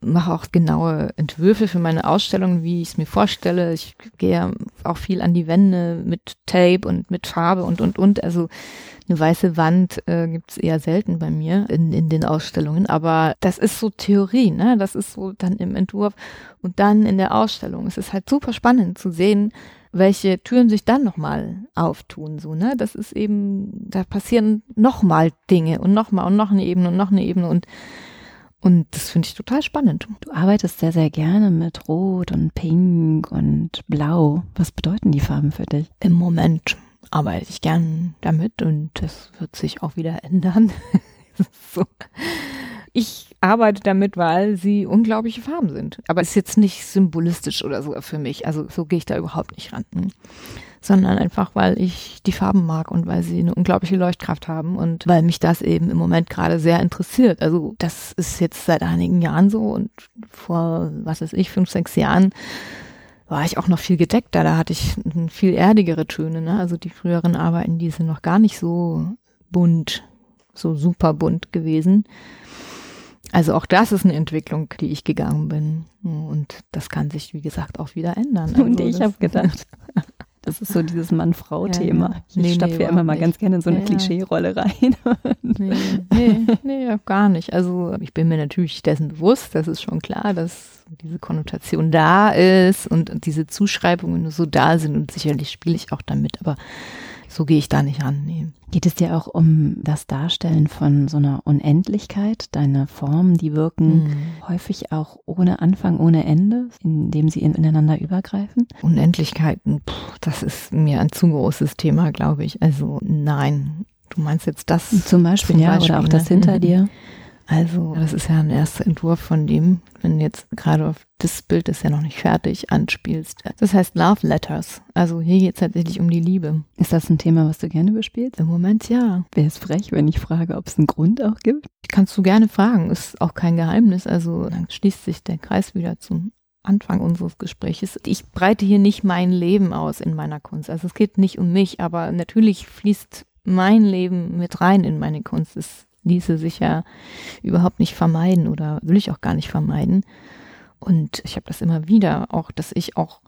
mache auch genaue Entwürfe für meine Ausstellungen, wie ich es mir vorstelle. Ich gehe auch viel an die Wände mit Tape und mit Farbe und und und. Also eine weiße Wand äh, gibt es eher selten bei mir in, in den Ausstellungen, aber das ist so Theorie, ne? Das ist so dann im Entwurf und dann in der Ausstellung. Es ist halt super spannend zu sehen, welche Türen sich dann nochmal auftun, so, ne? Das ist eben, da passieren nochmal Dinge und nochmal und noch eine Ebene und noch eine Ebene und und das finde ich total spannend. Du arbeitest sehr, sehr gerne mit Rot und Pink und Blau. Was bedeuten die Farben für dich? Im Moment arbeite ich gern damit und das wird sich auch wieder ändern. so. Ich arbeite damit, weil sie unglaubliche Farben sind. Aber es ist jetzt nicht symbolistisch oder so für mich. Also so gehe ich da überhaupt nicht ran. Sondern einfach, weil ich die Farben mag und weil sie eine unglaubliche Leuchtkraft haben und weil mich das eben im Moment gerade sehr interessiert. Also das ist jetzt seit einigen Jahren so und vor, was weiß ich, fünf, sechs Jahren war ich auch noch viel gedeckter. Da hatte ich viel erdigere Töne. Ne? Also die früheren Arbeiten, die sind noch gar nicht so bunt, so super bunt gewesen. Also auch das ist eine Entwicklung, die ich gegangen bin. Und das kann sich, wie gesagt, auch wieder ändern. Also und ich habe gedacht, das ist so dieses Mann-Frau-Thema. Ja, ja. Ich nee, stapfe nee, ja immer mal ganz gerne in so eine ja, Klischee-Rolle rein. nee, nee, nee, gar nicht. Also ich bin mir natürlich dessen bewusst, das ist schon klar, dass diese Konnotation da ist und diese Zuschreibungen so da sind und sicherlich spiele ich auch damit, aber so gehe ich da nicht ran. Nee. Geht es dir auch um das Darstellen von so einer Unendlichkeit, deine Formen, die wirken mhm. Häufig auch ohne Anfang, ohne Ende, indem sie ineinander übergreifen? Unendlichkeiten, pff, das ist mir ein zu großes Thema, glaube ich. Also nein. Du meinst jetzt das? Zum Beispiel, zum ja, Beispiel, oder auch das hinter mhm. dir. Also, das ist ja ein erster Entwurf von dem, wenn du jetzt gerade auf das Bild, das ja noch nicht fertig, anspielst. Das heißt Love Letters. Also hier geht es tatsächlich um die Liebe. Ist das ein Thema, was du gerne bespielst? Im Moment ja. Wäre es frech, wenn ich frage, ob es einen Grund auch gibt? Kannst du gerne fragen. Ist auch kein Geheimnis. Also dann schließt sich der Kreis wieder zum Anfang unseres Gesprächs. Ich breite hier nicht mein Leben aus in meiner Kunst. Also es geht nicht um mich, aber natürlich fließt mein Leben mit rein in meine Kunst. Es ließe sich ja überhaupt nicht vermeiden oder will ich auch gar nicht vermeiden. Und ich habe das immer wieder, auch dass ich auch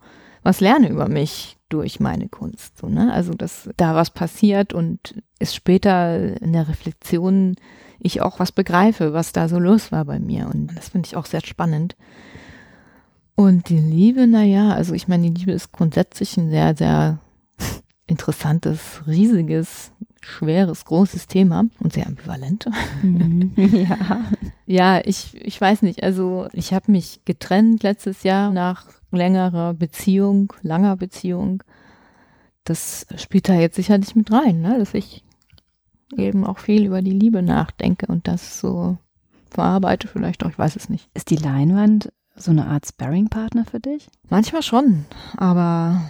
was lerne über mich durch meine Kunst. So, ne? Also, dass da was passiert und es später in der Reflexion ich auch was begreife, was da so los war bei mir. Und das finde ich auch sehr spannend. Und die Liebe, naja, also ich meine, die Liebe ist grundsätzlich ein sehr, sehr interessantes, riesiges schweres, großes Thema und sehr ambivalent. Mhm. ja. Ja, ich, ich weiß nicht. Also ich habe mich getrennt letztes Jahr nach längerer Beziehung, langer Beziehung. Das spielt da jetzt sicherlich mit rein, ne? dass ich eben auch viel über die Liebe nachdenke und das so verarbeite vielleicht auch, ich weiß es nicht. Ist die Leinwand so eine Art Sparring-Partner für dich? Manchmal schon, aber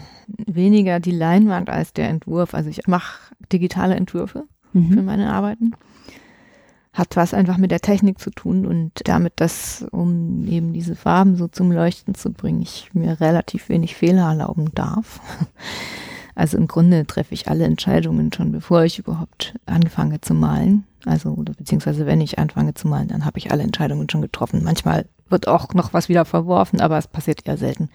weniger die Leinwand als der Entwurf. Also ich mache digitale Entwürfe mhm. für meine Arbeiten. Hat was einfach mit der Technik zu tun und damit, dass, um eben diese Farben so zum Leuchten zu bringen, ich mir relativ wenig Fehler erlauben darf. Also im Grunde treffe ich alle Entscheidungen schon, bevor ich überhaupt anfange zu malen. Also, oder beziehungsweise wenn ich anfange zu malen, dann habe ich alle Entscheidungen schon getroffen. Manchmal wird auch noch was wieder verworfen, aber es passiert eher selten.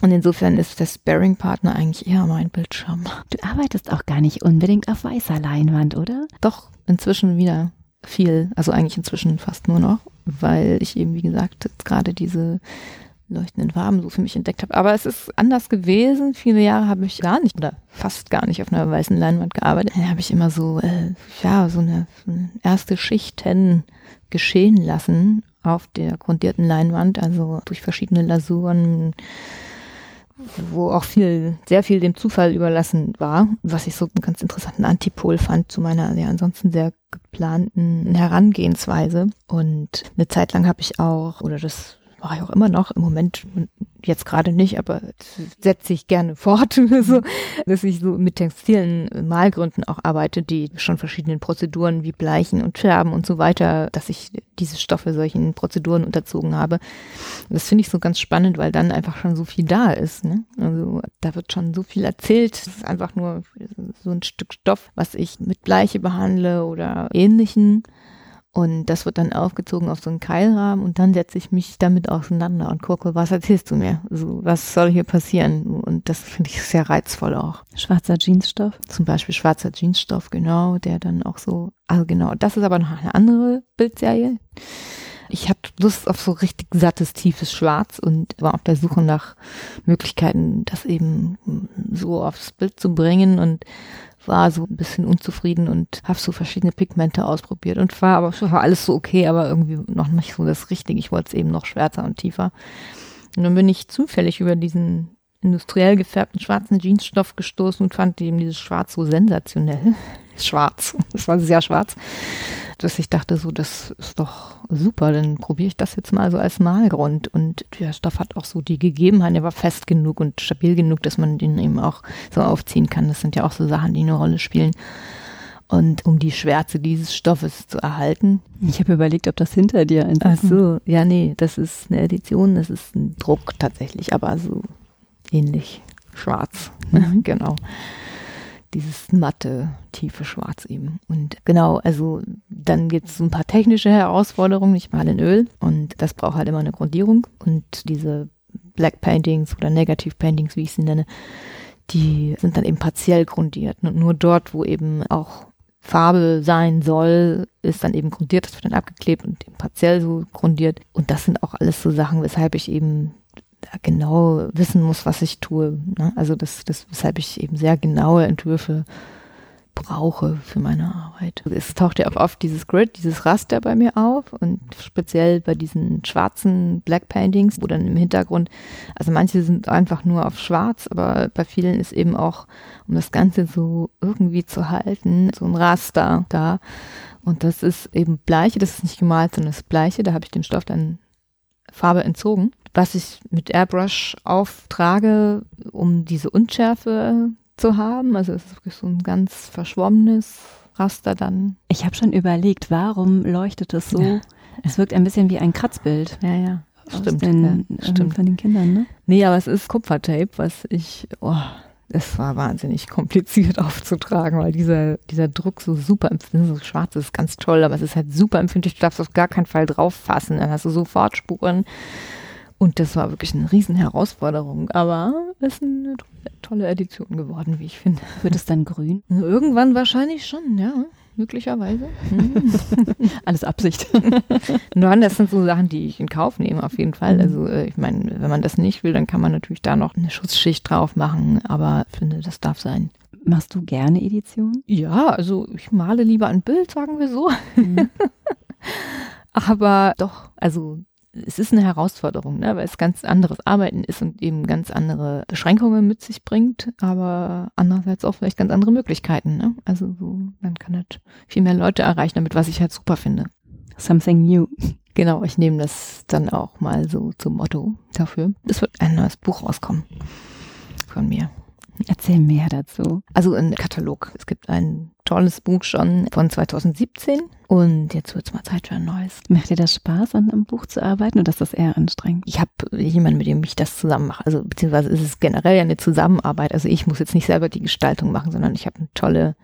Und insofern ist der Sparring-Partner eigentlich eher mein Bildschirm. Du arbeitest auch gar nicht unbedingt auf weißer Leinwand, oder? Doch, inzwischen wieder viel. Also eigentlich inzwischen fast nur noch, weil ich eben, wie gesagt, gerade diese leuchtenden Farben so für mich entdeckt habe. Aber es ist anders gewesen. Viele Jahre habe ich gar nicht oder fast gar nicht auf einer weißen Leinwand gearbeitet. Da habe ich immer so, äh, ja, so eine, so eine erste Schichten geschehen lassen auf der grundierten Leinwand, also durch verschiedene Lasuren, wo auch viel, sehr viel dem Zufall überlassen war, was ich so einen ganz interessanten Antipol fand zu meiner ja ansonsten sehr geplanten Herangehensweise. Und eine Zeit lang habe ich auch, oder das mache ich auch immer noch. Im Moment jetzt gerade nicht, aber setze ich gerne fort, so, dass ich so mit textilen Malgründen auch arbeite, die schon verschiedenen Prozeduren wie Bleichen und Färben und so weiter, dass ich diese Stoffe solchen Prozeduren unterzogen habe. Das finde ich so ganz spannend, weil dann einfach schon so viel da ist. Ne? Also da wird schon so viel erzählt. Es ist einfach nur so ein Stück Stoff, was ich mit Bleiche behandle oder ähnlichen. Und das wird dann aufgezogen auf so einen Keilrahmen und dann setze ich mich damit auseinander und gucke, was erzählst du mir? So, was soll hier passieren? Und das finde ich sehr reizvoll auch. Schwarzer Jeansstoff? Zum Beispiel schwarzer Jeansstoff, genau, der dann auch so, also genau, das ist aber noch eine andere Bildserie. Ich hatte Lust auf so richtig sattes, tiefes Schwarz und war auf der Suche nach Möglichkeiten, das eben so aufs Bild zu bringen und war so ein bisschen unzufrieden und habe so verschiedene Pigmente ausprobiert und war aber war alles so okay, aber irgendwie noch nicht so das Richtige. Ich wollte es eben noch schwärzer und tiefer. Und dann bin ich zufällig über diesen industriell gefärbten schwarzen Jeansstoff gestoßen und fand eben dieses Schwarz so sensationell. Schwarz. Es war sehr schwarz dass ich dachte, so, das ist doch super, dann probiere ich das jetzt mal so als Malgrund. Und der Stoff hat auch so die Gegebenheiten, der war fest genug und stabil genug, dass man den eben auch so aufziehen kann. Das sind ja auch so Sachen, die eine Rolle spielen. Und um die Schwärze dieses Stoffes zu erhalten. Ich habe überlegt, ob das hinter dir ist. Ach so, ja, nee, das ist eine Edition, das ist ein Druck tatsächlich, aber so ähnlich schwarz. Mhm. genau dieses matte, tiefe Schwarz eben. Und genau, also dann gibt es ein paar technische Herausforderungen. Ich male in Öl und das braucht halt immer eine Grundierung. Und diese Black Paintings oder Negative Paintings, wie ich sie nenne, die sind dann eben partiell grundiert. Und nur dort, wo eben auch Farbe sein soll, ist dann eben grundiert, das wird dann abgeklebt und eben partiell so grundiert. Und das sind auch alles so Sachen, weshalb ich eben genau wissen muss, was ich tue. Ne? Also das, das, weshalb ich eben sehr genaue Entwürfe brauche für meine Arbeit. Es taucht ja auch oft dieses Grid, dieses Raster bei mir auf und speziell bei diesen schwarzen Black Paintings, wo dann im Hintergrund, also manche sind einfach nur auf schwarz, aber bei vielen ist eben auch, um das Ganze so irgendwie zu halten, so ein Raster da. Und das ist eben Bleiche, das ist nicht gemalt, sondern das Bleiche, da habe ich dem Stoff dann Farbe entzogen was ich mit Airbrush auftrage, um diese Unschärfe zu haben. Also es ist wirklich so ein ganz verschwommenes Raster dann. Ich habe schon überlegt, warum leuchtet es so? Ja. Es wirkt ein bisschen wie ein Kratzbild. Ja, ja. Stimmt, den, ja, ähm, stimmt. Von den Kindern, ne? Nee, aber es ist Kupfertape, was ich, oh, es war wahnsinnig kompliziert aufzutragen, weil dieser, dieser Druck so super empfindlich, so schwarz ist ganz toll, aber es ist halt super empfindlich, du darfst auf gar keinen Fall drauf fassen, dann hast du sofort Spuren und das war wirklich eine Riesen-Herausforderung, aber es ist eine tolle Edition geworden, wie ich finde. Wird es dann grün? Irgendwann wahrscheinlich schon, ja, möglicherweise. Hm. Alles Absicht. Nein, das sind so Sachen, die ich in Kauf nehme, auf jeden Fall. Mhm. Also äh, ich meine, wenn man das nicht will, dann kann man natürlich da noch eine Schutzschicht drauf machen, aber ich finde, das darf sein. Machst du gerne Editionen? Ja, also ich male lieber ein Bild, sagen wir so. Mhm. aber doch, also es ist eine Herausforderung, ne, weil es ganz anderes Arbeiten ist und eben ganz andere Beschränkungen mit sich bringt, aber andererseits auch vielleicht ganz andere Möglichkeiten. Ne? Also so, man kann halt viel mehr Leute erreichen damit, was ich halt super finde. Something new. Genau, ich nehme das dann auch mal so zum Motto dafür. Es wird ein neues Buch rauskommen von mir. Erzähl mehr dazu. Also ein Katalog. Es gibt ein tolles Buch schon von 2017 und jetzt wird es mal Zeit für ein neues. Macht dir das Spaß, an einem Buch zu arbeiten oder ist das eher anstrengend? Ich habe jemanden, mit dem ich das zusammen mache. Also beziehungsweise ist es generell ja eine Zusammenarbeit. Also ich muss jetzt nicht selber die Gestaltung machen, sondern ich habe eine tolle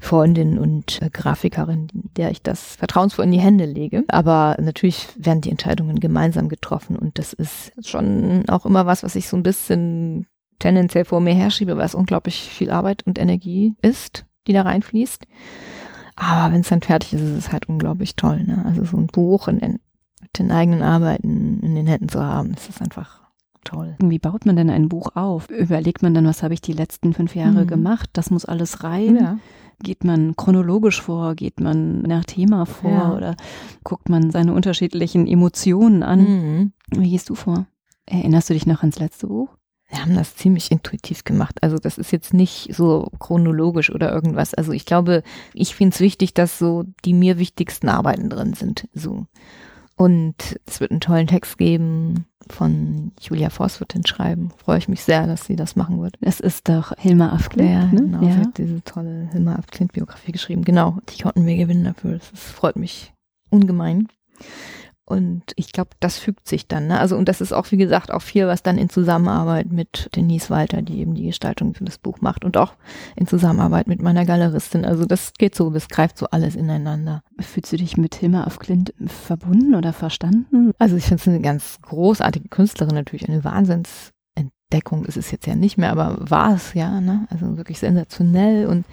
Freundin und äh, Grafikerin, der ich das vertrauensvoll in die Hände lege. Aber natürlich werden die Entscheidungen gemeinsam getroffen und das ist schon auch immer was, was ich so ein bisschen tendenziell vor mir herschiebe, weil es unglaublich viel Arbeit und Energie ist, die da reinfließt. Aber wenn es dann fertig ist, ist es halt unglaublich toll. Ne? Also so ein Buch in den, mit den eigenen Arbeiten in den Händen zu haben, das ist einfach toll. Wie baut man denn ein Buch auf? Überlegt man dann, was habe ich die letzten fünf Jahre mhm. gemacht? Das muss alles rein. Ja. Geht man chronologisch vor? Geht man nach Thema vor? Ja. Oder guckt man seine unterschiedlichen Emotionen an? Mhm. Wie gehst du vor? Erinnerst du dich noch ans letzte Buch? Wir haben das ziemlich intuitiv gemacht. Also das ist jetzt nicht so chronologisch oder irgendwas. Also ich glaube, ich finde es wichtig, dass so die mir wichtigsten Arbeiten drin sind. So. Und es wird einen tollen Text geben von Julia Voss wird den schreiben. Freue ich mich sehr, dass sie das machen wird. Es ist doch Hilma af Klint, ja, ne? Genau, ja. sie hat diese tolle Hilma af Klint Biografie geschrieben. Genau, die konnten wir gewinnen dafür. Das, das freut mich ungemein. Und ich glaube, das fügt sich dann. Ne? Also, und das ist auch, wie gesagt, auch viel, was dann in Zusammenarbeit mit Denise Walter, die eben die Gestaltung für das Buch macht und auch in Zusammenarbeit mit meiner Galeristin. Also, das geht so, das greift so alles ineinander. Fühlst du dich mit Hilma auf Klint verbunden oder verstanden? Also, ich finde es eine ganz großartige Künstlerin, natürlich eine Wahnsinnsentdeckung ist es jetzt ja nicht mehr, aber war es ja, ne? Also wirklich sensationell und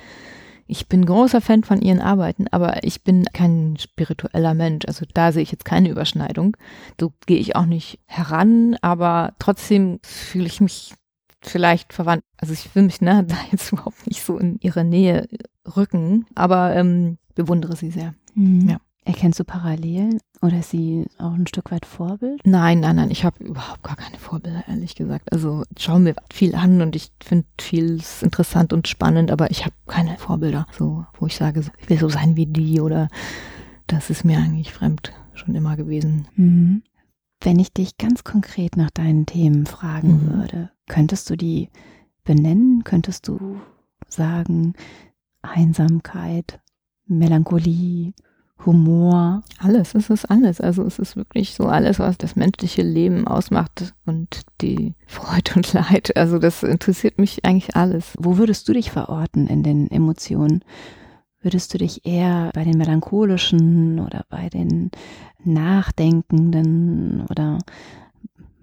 ich bin großer Fan von ihren Arbeiten, aber ich bin kein spiritueller Mensch. Also da sehe ich jetzt keine Überschneidung. So gehe ich auch nicht heran, aber trotzdem fühle ich mich vielleicht verwandt. Also ich will mich ne, da jetzt überhaupt nicht so in ihre Nähe rücken, aber ähm, bewundere sie sehr. Mhm. Ja. Erkennst du Parallelen oder ist sie auch ein Stück weit Vorbild? Nein, nein, nein, ich habe überhaupt gar keine Vorbilder, ehrlich gesagt. Also ich schaue mir viel an und ich finde vieles interessant und spannend, aber ich habe keine Vorbilder, so wo ich sage, ich will so sein wie die oder das ist mir eigentlich fremd schon immer gewesen. Mhm. Wenn ich dich ganz konkret nach deinen Themen fragen mhm. würde, könntest du die benennen? Könntest du sagen Einsamkeit, Melancholie, Humor. Alles, es ist alles. Also es ist wirklich so alles, was das menschliche Leben ausmacht und die Freude und Leid. Also das interessiert mich eigentlich alles. Wo würdest du dich verorten in den Emotionen? Würdest du dich eher bei den melancholischen oder bei den nachdenkenden oder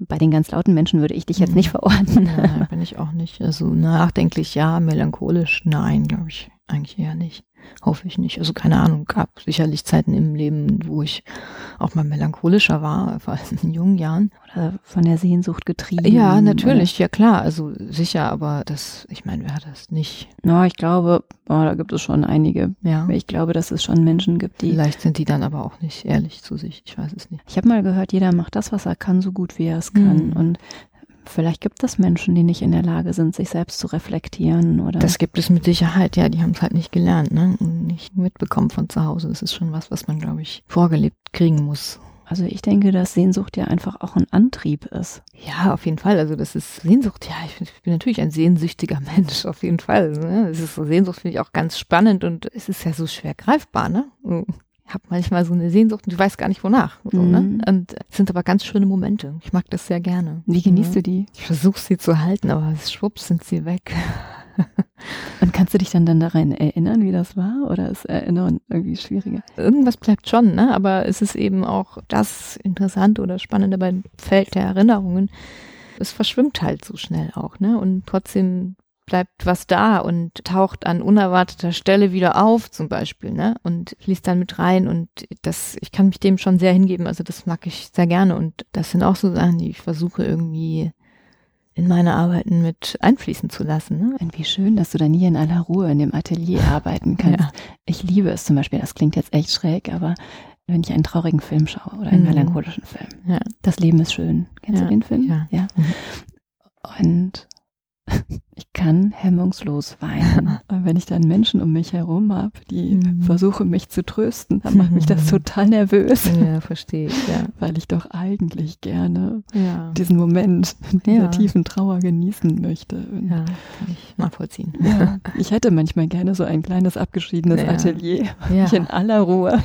bei den ganz lauten Menschen würde ich dich jetzt nicht verorten. Nein, bin ich auch nicht. Also nachdenklich ja, melancholisch nein, glaube ich eigentlich eher nicht. Hoffe ich nicht. Also keine Ahnung, gab sicherlich Zeiten im Leben, wo ich auch mal melancholischer war, vor allem in jungen Jahren. Oder von der Sehnsucht getrieben. Ja, natürlich, oder? ja klar. Also sicher, aber das, ich meine, wer hat das nicht? Na, ich glaube, boah, da gibt es schon einige. Ja. Ich glaube, dass es schon Menschen gibt, die. Vielleicht sind die dann aber auch nicht ehrlich zu sich. Ich weiß es nicht. Ich habe mal gehört, jeder macht das, was er kann, so gut wie er es kann. Mhm. Und Vielleicht gibt es Menschen, die nicht in der Lage sind, sich selbst zu reflektieren, oder? Das gibt es mit Sicherheit, ja. Die haben es halt nicht gelernt, ne? Und nicht mitbekommen von zu Hause. Das ist schon was, was man, glaube ich, vorgelebt kriegen muss. Also ich denke, dass Sehnsucht ja einfach auch ein Antrieb ist. Ja, auf jeden Fall. Also das ist Sehnsucht. Ja, ich bin, ich bin natürlich ein sehnsüchtiger Mensch, auf jeden Fall. Ne? Es ist Sehnsucht finde ich auch ganz spannend und es ist ja so schwer greifbar, ne? Habe manchmal so eine Sehnsucht und ich weiß gar nicht wonach. So, ne? mhm. ne? Und es sind aber ganz schöne Momente. Ich mag das sehr gerne. Wie genießt ja. du die? Ich versuche sie zu halten, aber schwupps sind sie weg. und kannst du dich dann, dann daran erinnern, wie das war? Oder ist Erinnerung irgendwie schwieriger? Irgendwas bleibt schon, ne? aber es ist eben auch das Interessante oder Spannende beim Feld der Erinnerungen. Es verschwimmt halt so schnell auch, ne? Und trotzdem bleibt was da und taucht an unerwarteter Stelle wieder auf, zum Beispiel, ne? Und fließt dann mit rein und das, ich kann mich dem schon sehr hingeben, also das mag ich sehr gerne und das sind auch so Sachen, die ich versuche irgendwie in meine Arbeiten mit einfließen zu lassen. Ne? Und wie schön, dass du dann hier in aller Ruhe in dem Atelier arbeiten kannst. Ja. Ich liebe es zum Beispiel, das klingt jetzt echt schräg, aber wenn ich einen traurigen Film schaue oder einen mhm. melancholischen Film. Ja. Das Leben ist schön. Kennst ja. du den Film? Ja. ja. Mhm. Und ich kann hemmungslos weinen. Und wenn ich dann Menschen um mich herum habe, die mhm. versuchen, mich zu trösten, dann macht mich das total nervös. Ja, verstehe ich, ja. Weil ich doch eigentlich gerne ja. diesen Moment dieser ja. tiefen Trauer genießen möchte. Und ja, kann ich nachvollziehen. Ja, ich hätte manchmal gerne so ein kleines abgeschiedenes. Atelier, ja. in aller Ruhe.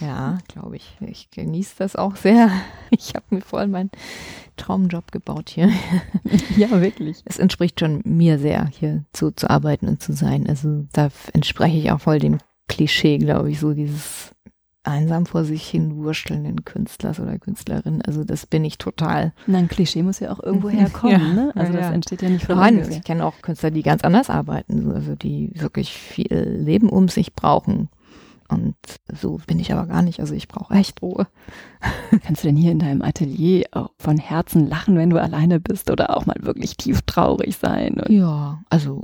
ja, glaube ich. Ich genieße das auch sehr. Ich habe mir voll meinen Traumjob gebaut hier. ja, wirklich. Es entspricht schon mir sehr, hier zu, zu arbeiten und zu sein. Also da entspreche ich auch voll dem Klischee, glaube ich, so dieses einsam vor sich hin wurstelnden Künstlers oder Künstlerin. Also das bin ich total. Na, ein Klischee muss ja auch irgendwo herkommen, ja, ne? Also ja, das entsteht ja nicht von Nein, ich kenne auch Künstler, die ganz anders arbeiten, also die wirklich viel Leben um sich brauchen und so bin ich aber gar nicht. Also ich brauche echt Ruhe. Kannst du denn hier in deinem Atelier auch von Herzen lachen, wenn du alleine bist oder auch mal wirklich tief traurig sein? ja, also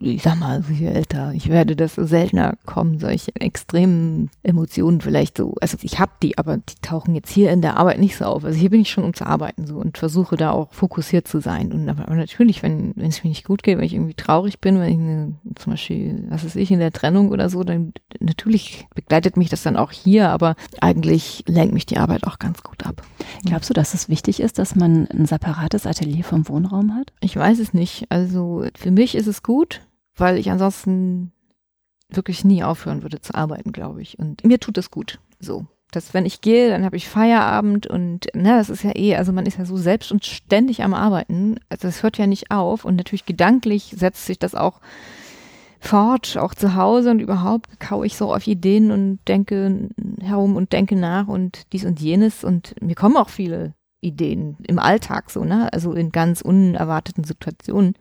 ich sag mal, je älter ich werde, desto seltener kommen solche extremen Emotionen vielleicht so. Also ich habe die, aber die tauchen jetzt hier in der Arbeit nicht so auf. Also hier bin ich schon um zu arbeiten so und versuche da auch fokussiert zu sein. Und aber natürlich, wenn, wenn es mir nicht gut geht, wenn ich irgendwie traurig bin, wenn ich eine, zum Beispiel, was weiß ich, in der Trennung oder so, dann natürlich begleitet mich das dann auch hier, aber eigentlich lenkt mich die Arbeit auch ganz gut ab. Glaubst du, dass es wichtig ist, dass man ein separates Atelier vom Wohnraum hat? Ich weiß es nicht. Also für mich ist es gut, weil ich ansonsten wirklich nie aufhören würde zu arbeiten, glaube ich. Und mir tut es gut. So. Dass wenn ich gehe, dann habe ich Feierabend und na, das ist ja eh, also man ist ja so selbst und ständig am Arbeiten. Also das hört ja nicht auf und natürlich gedanklich setzt sich das auch fort, auch zu Hause und überhaupt kaue ich so auf Ideen und denke herum und denke nach und dies und jenes und mir kommen auch viele Ideen im Alltag so, ne? Also in ganz unerwarteten Situationen.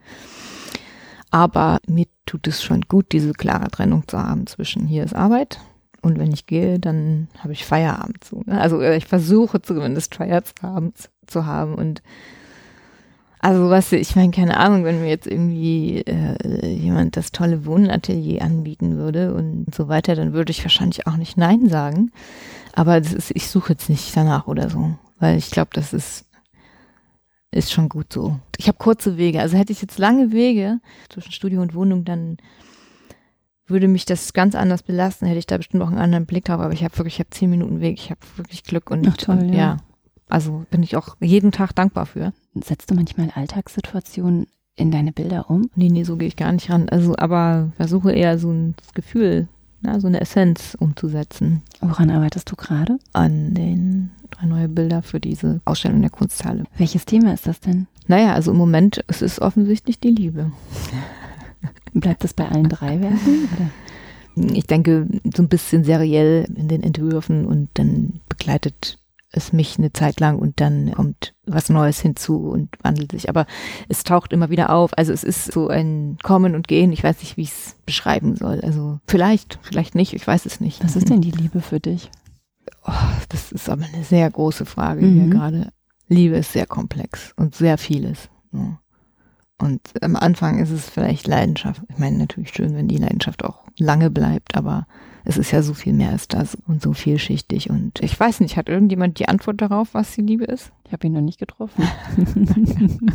Aber mir tut es schon gut, diese klare Trennung zu haben zwischen hier ist Arbeit und wenn ich gehe, dann habe ich Feierabend so. Ne? Also äh, ich versuche zumindest Feierabend zu haben und also was ich meine, keine Ahnung, wenn mir jetzt irgendwie äh, jemand das tolle Wohnatelier anbieten würde und so weiter, dann würde ich wahrscheinlich auch nicht Nein sagen. Aber ist, ich suche jetzt nicht danach oder so, weil ich glaube, das ist ist schon gut so. Ich habe kurze Wege. Also hätte ich jetzt lange Wege zwischen Studio und Wohnung, dann würde mich das ganz anders belasten, hätte ich da bestimmt auch einen anderen Blick drauf. Aber ich habe wirklich, ich habe zehn Minuten Weg, ich habe wirklich Glück und, Ach, toll, und ja. ja. Also bin ich auch jeden Tag dankbar für. Setzt du manchmal Alltagssituationen in deine Bilder um? Nee, nee, so gehe ich gar nicht ran. Also, aber versuche eher so ein Gefühl, na, so eine Essenz umzusetzen. Woran arbeitest du gerade? An den drei neue Bilder für diese Ausstellung der Kunsthalle. Welches Thema ist das denn? Naja, also im Moment, es ist offensichtlich die Liebe. Bleibt es bei allen drei Werken? Oder? Ich denke, so ein bisschen seriell in den Entwürfen und dann begleitet es mich eine Zeit lang und dann kommt was Neues hinzu und wandelt sich. Aber es taucht immer wieder auf. Also es ist so ein Kommen und Gehen. Ich weiß nicht, wie ich es beschreiben soll. Also vielleicht, vielleicht nicht. Ich weiß es nicht. Was ist denn die Liebe für dich? Oh, das ist aber eine sehr große Frage Mhm. hier gerade. Liebe ist sehr komplex und sehr vieles. Ja. Und am Anfang ist es vielleicht Leidenschaft. Ich meine, natürlich schön, wenn die Leidenschaft auch lange bleibt, aber es ist ja so viel mehr als das und so vielschichtig. Und ich weiß nicht, hat irgendjemand die Antwort darauf, was die Liebe ist? Ich habe ihn noch nicht getroffen.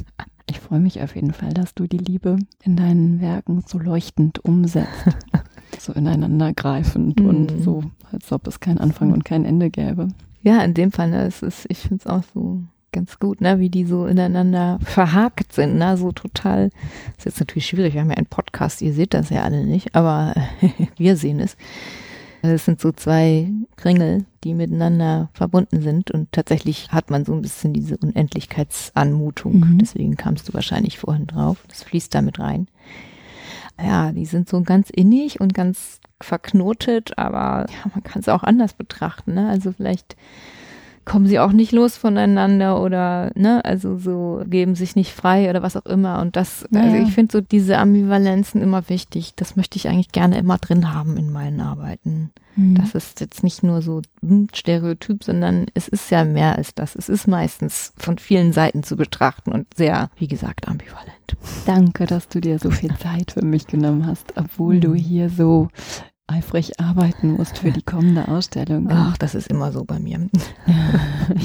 ich freue mich auf jeden Fall, dass du die Liebe in deinen Werken so leuchtend umsetzt. so ineinandergreifend Mhm. und so, als ob es keinen Anfang und kein Ende gäbe. Ja, in dem Fall, ne, es ist, ich finde es auch so ganz gut, ne, wie die so ineinander verhakt sind, ne, so total. Ist jetzt natürlich schwierig, wir haben ja einen Podcast, ihr seht das ja alle nicht, aber wir sehen es. Es sind so zwei Kringel, die miteinander verbunden sind und tatsächlich hat man so ein bisschen diese Unendlichkeitsanmutung. Mhm. Deswegen kamst du wahrscheinlich vorhin drauf. Das fließt damit rein. Ja, die sind so ganz innig und ganz verknotet, aber ja, man kann es auch anders betrachten. Ne? Also vielleicht kommen sie auch nicht los voneinander oder ne, also so geben sich nicht frei oder was auch immer. Und das, Ja, also ich finde so diese Ambivalenzen immer wichtig. Das möchte ich eigentlich gerne immer drin haben in meinen Arbeiten. Mhm. Das ist jetzt nicht nur so Stereotyp, sondern es ist ja mehr als das. Es ist meistens von vielen Seiten zu betrachten und sehr, wie gesagt, ambivalent. Danke, dass du dir so viel Zeit für mich genommen hast, obwohl du Mhm. hier so eifrig arbeiten musst für die kommende Ausstellung. Ach, das ist immer so bei mir.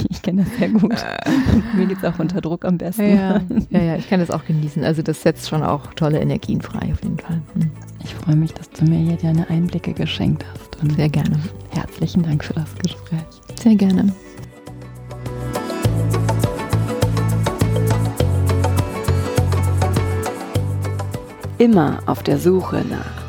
Ich kenne das sehr gut. Mir geht es auch unter Druck am besten. Ja, ja, ja, ich kann das auch genießen. Also das setzt schon auch tolle Energien frei auf jeden Fall. Hm. Ich freue mich, dass du mir hier deine Einblicke geschenkt hast. Und Sehr gerne. herzlichen Dank für das Gespräch. Sehr gerne. Immer auf der Suche nach